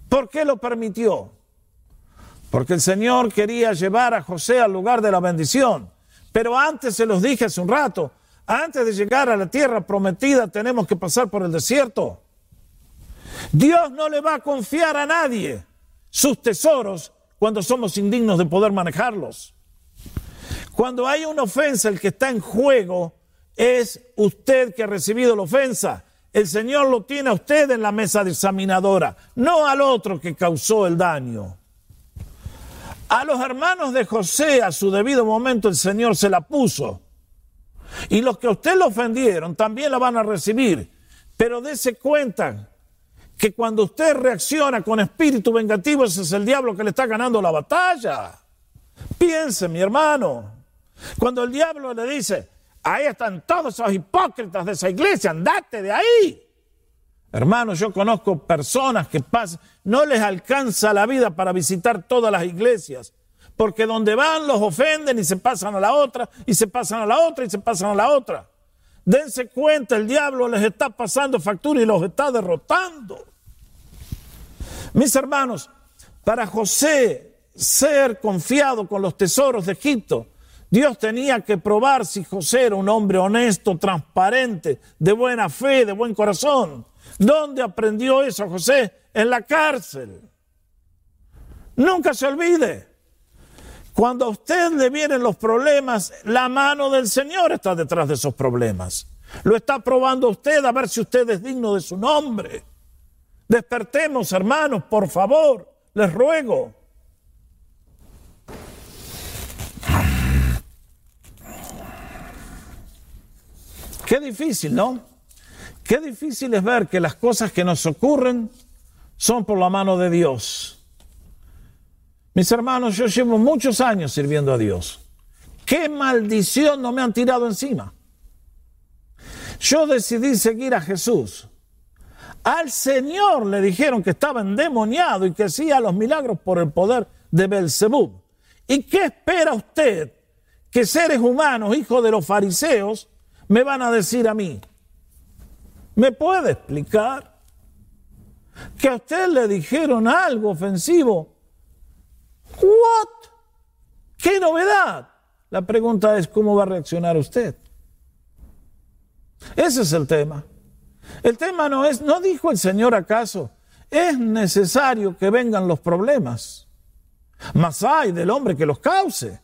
¿Por qué lo permitió? Porque el Señor quería llevar a José al lugar de la bendición. Pero antes se los dije hace un rato, antes de llegar a la tierra prometida tenemos que pasar por el desierto. Dios no le va a confiar a nadie sus tesoros cuando somos indignos de poder manejarlos. Cuando hay una ofensa, el que está en juego es usted que ha recibido la ofensa. El Señor lo tiene a usted en la mesa de examinadora, no al otro que causó el daño. A los hermanos de José, a su debido momento, el Señor se la puso. Y los que a usted lo ofendieron también la van a recibir. Pero dése cuenta que cuando usted reacciona con espíritu vengativo, ese es el diablo que le está ganando la batalla. Piense, mi hermano. Cuando el diablo le dice, ahí están todos esos hipócritas de esa iglesia, andate de ahí. Hermanos, yo conozco personas que pasan, no les alcanza la vida para visitar todas las iglesias, porque donde van los ofenden y se pasan a la otra, y se pasan a la otra, y se pasan a la otra. Dense cuenta, el diablo les está pasando factura y los está derrotando. Mis hermanos, para José ser confiado con los tesoros de Egipto, Dios tenía que probar si José era un hombre honesto, transparente, de buena fe, de buen corazón. ¿Dónde aprendió eso José? En la cárcel. Nunca se olvide. Cuando a usted le vienen los problemas, la mano del Señor está detrás de esos problemas. Lo está probando usted a ver si usted es digno de su nombre. Despertemos, hermanos, por favor, les ruego. Qué difícil, ¿no? Qué difícil es ver que las cosas que nos ocurren son por la mano de Dios. Mis hermanos, yo llevo muchos años sirviendo a Dios. ¿Qué maldición no me han tirado encima? Yo decidí seguir a Jesús. Al Señor le dijeron que estaba endemoniado y que hacía los milagros por el poder de Belzebub. ¿Y qué espera usted que seres humanos, hijos de los fariseos, me van a decir a mí? ¿Me puede explicar? Que a usted le dijeron algo ofensivo. ¿What? ¿Qué novedad? La pregunta es cómo va a reaccionar usted. Ese es el tema. El tema no es, ¿no dijo el Señor acaso? Es necesario que vengan los problemas, mas hay del hombre que los cause.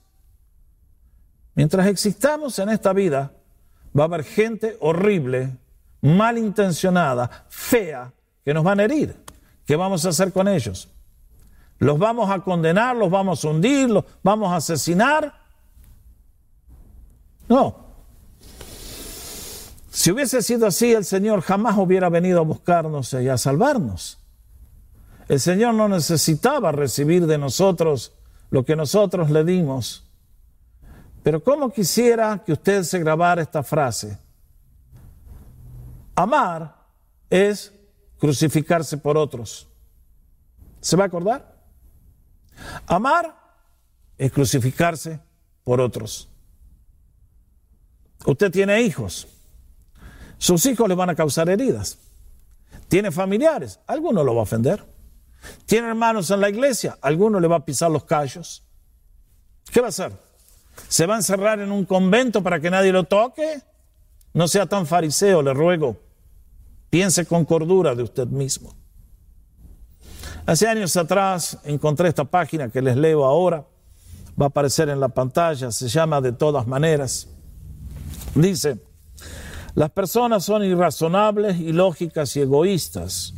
Mientras existamos en esta vida, va a haber gente horrible, malintencionada, fea, que nos van a herir. ¿Qué vamos a hacer con ellos? ¿Los vamos a condenar? ¿Los vamos a hundir? ¿Los vamos a asesinar? No, si hubiese sido así, el Señor jamás hubiera venido a buscarnos y a salvarnos. El Señor no necesitaba recibir de nosotros lo que nosotros le dimos. Pero ¿cómo quisiera que usted se grabara esta frase? Amar es crucificarse por otros. ¿Se va a acordar? Amar es crucificarse por otros. Usted tiene hijos. Sus hijos le van a causar heridas. Tiene familiares, alguno lo va a ofender. Tiene hermanos en la iglesia, alguno le va a pisar los callos. ¿Qué va a hacer? ¿Se va a encerrar en un convento para que nadie lo toque? No sea tan fariseo, le ruego. Piense con cordura de usted mismo. Hace años atrás encontré esta página que les leo ahora. Va a aparecer en la pantalla. Se llama De todas maneras. Dice, las personas son irrazonables, ilógicas y egoístas.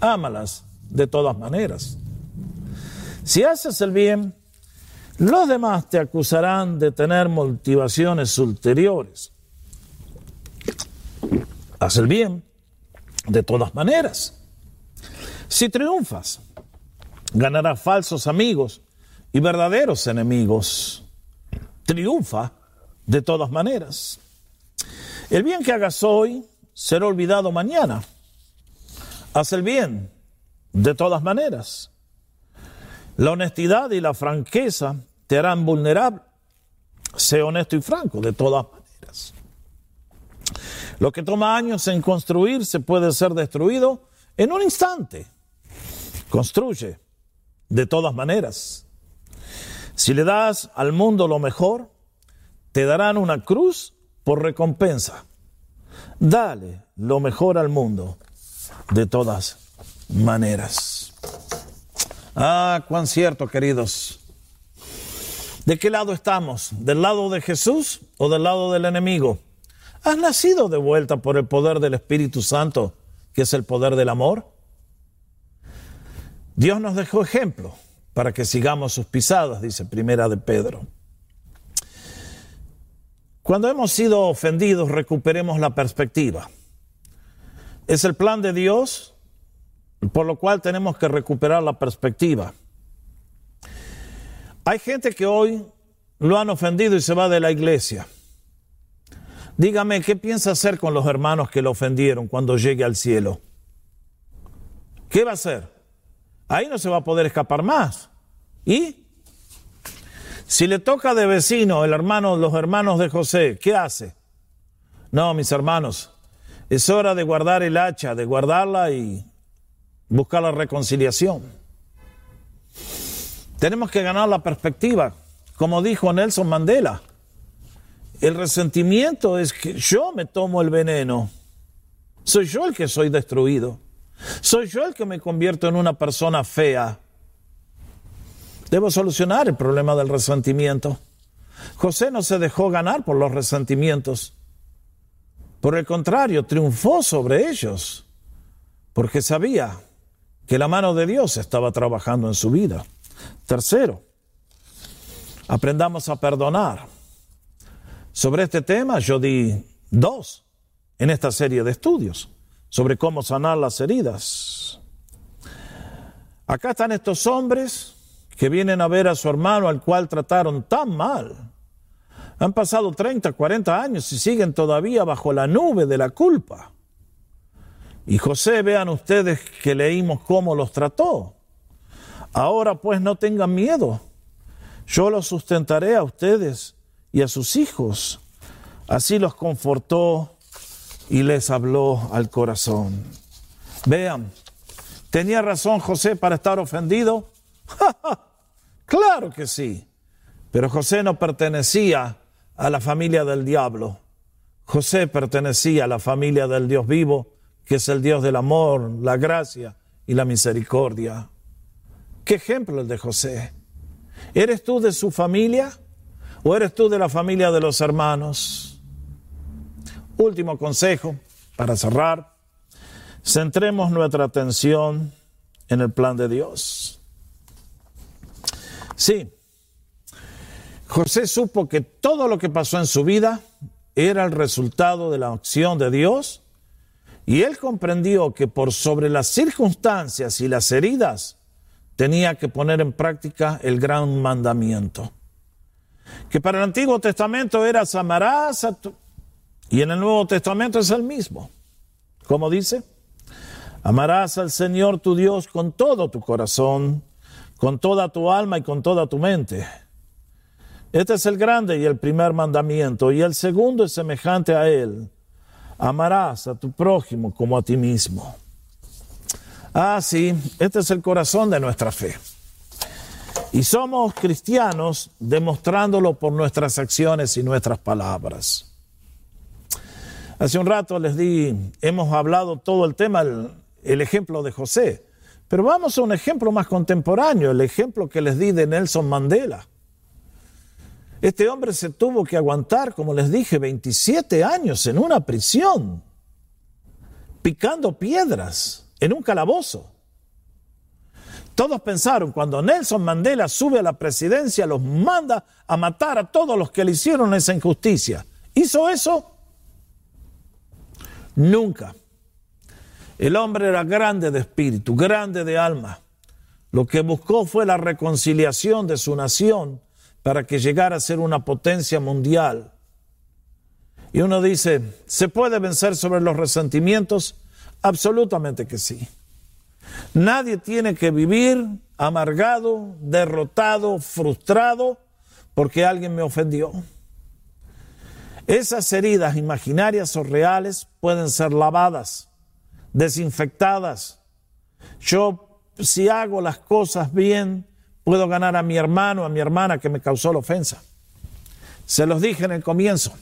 Ámalas de todas maneras. Si haces el bien, los demás te acusarán de tener motivaciones ulteriores. Haz el bien de todas maneras. Si triunfas, ganarás falsos amigos y verdaderos enemigos. Triunfa de todas maneras. El bien que hagas hoy será olvidado mañana. Haz el bien de todas maneras. La honestidad y la franqueza te harán vulnerable. Sé honesto y franco de todas maneras. Lo que toma años en construirse puede ser destruido en un instante. Construye de todas maneras. Si le das al mundo lo mejor, te darán una cruz por recompensa. Dale lo mejor al mundo de todas maneras. Ah, cuán cierto, queridos. ¿De qué lado estamos? ¿Del lado de Jesús o del lado del enemigo? ¿Has nacido de vuelta por el poder del Espíritu Santo, que es el poder del amor? Dios nos dejó ejemplo para que sigamos sus pisadas, dice Primera de Pedro. Cuando hemos sido ofendidos, recuperemos la perspectiva. Es el plan de Dios, por lo cual tenemos que recuperar la perspectiva. Hay gente que hoy lo han ofendido y se va de la iglesia. Dígame, ¿qué piensa hacer con los hermanos que lo ofendieron cuando llegue al cielo? ¿Qué va a hacer? Ahí no se va a poder escapar más. ¿Y? Si le toca de vecino el hermano, los hermanos de José, ¿qué hace? No, mis hermanos, es hora de guardar el hacha, de guardarla y buscar la reconciliación. Tenemos que ganar la perspectiva, como dijo Nelson Mandela. El resentimiento es que yo me tomo el veneno. Soy yo el que soy destruido. Soy yo el que me convierto en una persona fea. Debo solucionar el problema del resentimiento. José no se dejó ganar por los resentimientos. Por el contrario, triunfó sobre ellos, porque sabía que la mano de Dios estaba trabajando en su vida. Tercero, aprendamos a perdonar. Sobre este tema yo di dos en esta serie de estudios, sobre cómo sanar las heridas. Acá están estos hombres que vienen a ver a su hermano al cual trataron tan mal. Han pasado 30, 40 años y siguen todavía bajo la nube de la culpa. Y José, vean ustedes que leímos cómo los trató. Ahora pues no tengan miedo. Yo los sustentaré a ustedes y a sus hijos. Así los confortó y les habló al corazón. Vean, ¿tenía razón José para estar ofendido? *laughs* claro que sí. Pero José no pertenecía a la familia del diablo. José pertenecía a la familia del Dios vivo, que es el Dios del amor, la gracia y la misericordia. ¿Qué ejemplo el de José? ¿Eres tú de su familia o eres tú de la familia de los hermanos? Último consejo para cerrar. Centremos nuestra atención en el plan de Dios. Sí, José supo que todo lo que pasó en su vida era el resultado de la acción de Dios y él comprendió que por sobre las circunstancias y las heridas tenía que poner en práctica el gran mandamiento. Que para el Antiguo Testamento era amarás a tu... y en el Nuevo Testamento es el mismo. Como dice, amarás al Señor tu Dios con todo tu corazón, con toda tu alma y con toda tu mente. Este es el grande y el primer mandamiento, y el segundo es semejante a él. Amarás a tu prójimo como a ti mismo. Ah, sí, este es el corazón de nuestra fe. Y somos cristianos demostrándolo por nuestras acciones y nuestras palabras. Hace un rato les di, hemos hablado todo el tema, el, el ejemplo de José. Pero vamos a un ejemplo más contemporáneo, el ejemplo que les di de Nelson Mandela. Este hombre se tuvo que aguantar, como les dije, 27 años en una prisión, picando piedras en un calabozo. Todos pensaron, cuando Nelson Mandela sube a la presidencia, los manda a matar a todos los que le hicieron esa injusticia. ¿Hizo eso? Nunca. El hombre era grande de espíritu, grande de alma. Lo que buscó fue la reconciliación de su nación para que llegara a ser una potencia mundial. Y uno dice, ¿se puede vencer sobre los resentimientos? Absolutamente que sí. Nadie tiene que vivir amargado, derrotado, frustrado porque alguien me ofendió. Esas heridas imaginarias o reales pueden ser lavadas, desinfectadas. Yo, si hago las cosas bien, puedo ganar a mi hermano, a mi hermana que me causó la ofensa. Se los dije en el comienzo.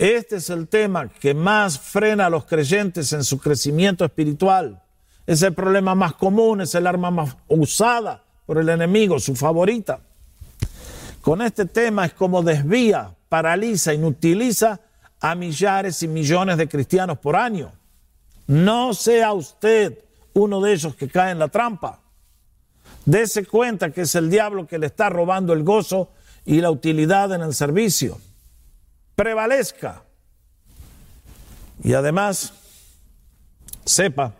Este es el tema que más frena a los creyentes en su crecimiento espiritual. Es el problema más común, es el arma más usada por el enemigo, su favorita. Con este tema es como desvía, paraliza, inutiliza a millares y millones de cristianos por año. No sea usted uno de ellos que cae en la trampa. Dese cuenta que es el diablo que le está robando el gozo y la utilidad en el servicio. Prevalezca. Y además, sepa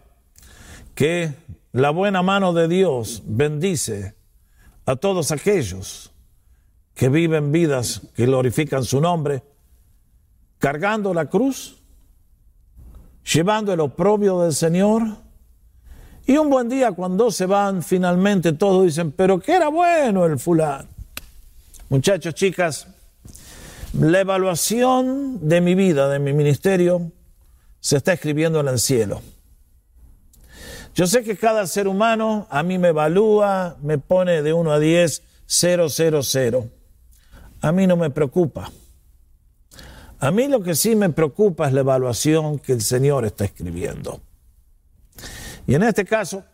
que la buena mano de Dios bendice a todos aquellos que viven vidas que glorifican su nombre, cargando la cruz, llevando el oprobio del Señor y un buen día cuando se van finalmente todos dicen, pero que era bueno el fulano. Muchachos, chicas, la evaluación de mi vida, de mi ministerio, se está escribiendo en el cielo. Yo sé que cada ser humano a mí me evalúa, me pone de 1 a 10, 0, 0, 0. A mí no me preocupa. A mí lo que sí me preocupa es la evaluación que el Señor está escribiendo. Y en este caso,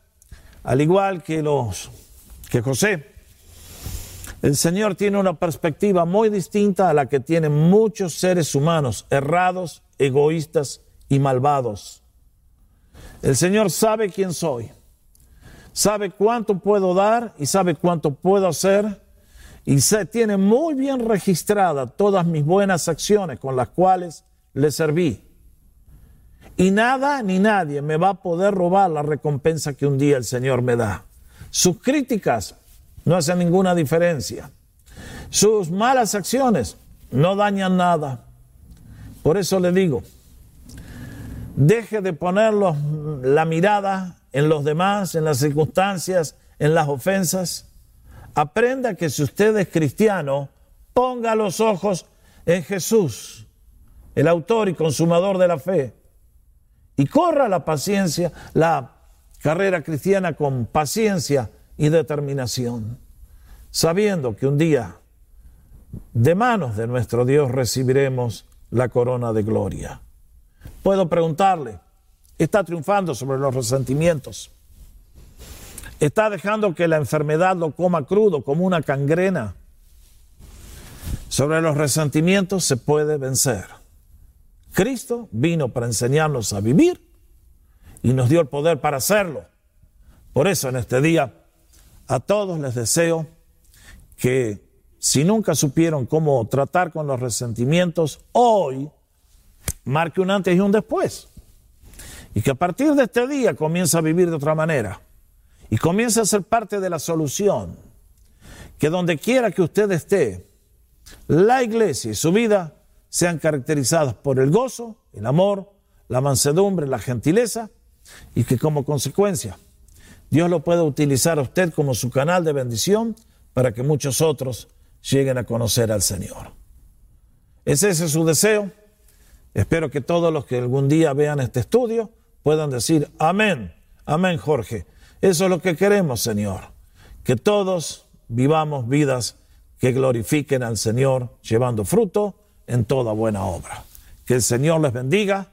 al igual que los que José, el Señor tiene una perspectiva muy distinta a la que tienen muchos seres humanos errados, egoístas y malvados. El Señor sabe quién soy, sabe cuánto puedo dar y sabe cuánto puedo hacer y tiene muy bien registrada todas mis buenas acciones con las cuales le serví. Y nada ni nadie me va a poder robar la recompensa que un día el Señor me da. Sus críticas no hacen ninguna diferencia. Sus malas acciones no dañan nada. Por eso le digo, deje de poner la mirada en los demás, en las circunstancias, en las ofensas. Aprenda que si usted es cristiano, ponga los ojos en Jesús, el autor y consumador de la fe, y corra la paciencia, la carrera cristiana con paciencia y determinación, sabiendo que un día de manos de nuestro Dios recibiremos la corona de gloria. Puedo preguntarle, ¿está triunfando sobre los resentimientos? ¿Está dejando que la enfermedad lo coma crudo como una cangrena? Sobre los resentimientos se puede vencer. Cristo vino para enseñarnos a vivir y nos dio el poder para hacerlo. Por eso en este día a todos les deseo que si nunca supieron cómo tratar con los resentimientos, hoy marque un antes y un después. Y que a partir de este día comience a vivir de otra manera. Y comience a ser parte de la solución. Que donde quiera que usted esté, la iglesia y su vida sean caracterizadas por el gozo, el amor, la mansedumbre, la gentileza y que como consecuencia Dios lo pueda utilizar a usted como su canal de bendición para que muchos otros lleguen a conocer al Señor. ¿Es ese su deseo? Espero que todos los que algún día vean este estudio puedan decir, amén, amén Jorge. Eso es lo que queremos, Señor. Que todos vivamos vidas que glorifiquen al Señor, llevando fruto en toda buena obra. Que el Señor les bendiga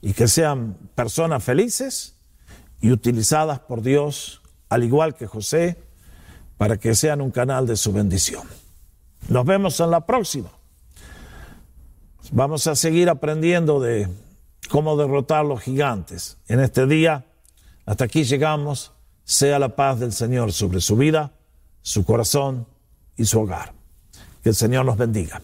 y que sean personas felices y utilizadas por Dios, al igual que José, para que sean un canal de su bendición. Nos vemos en la próxima. Vamos a seguir aprendiendo de cómo derrotar los gigantes. En este día, hasta aquí llegamos. Sea la paz del Señor sobre su vida, su corazón y su hogar. Que el Señor nos bendiga.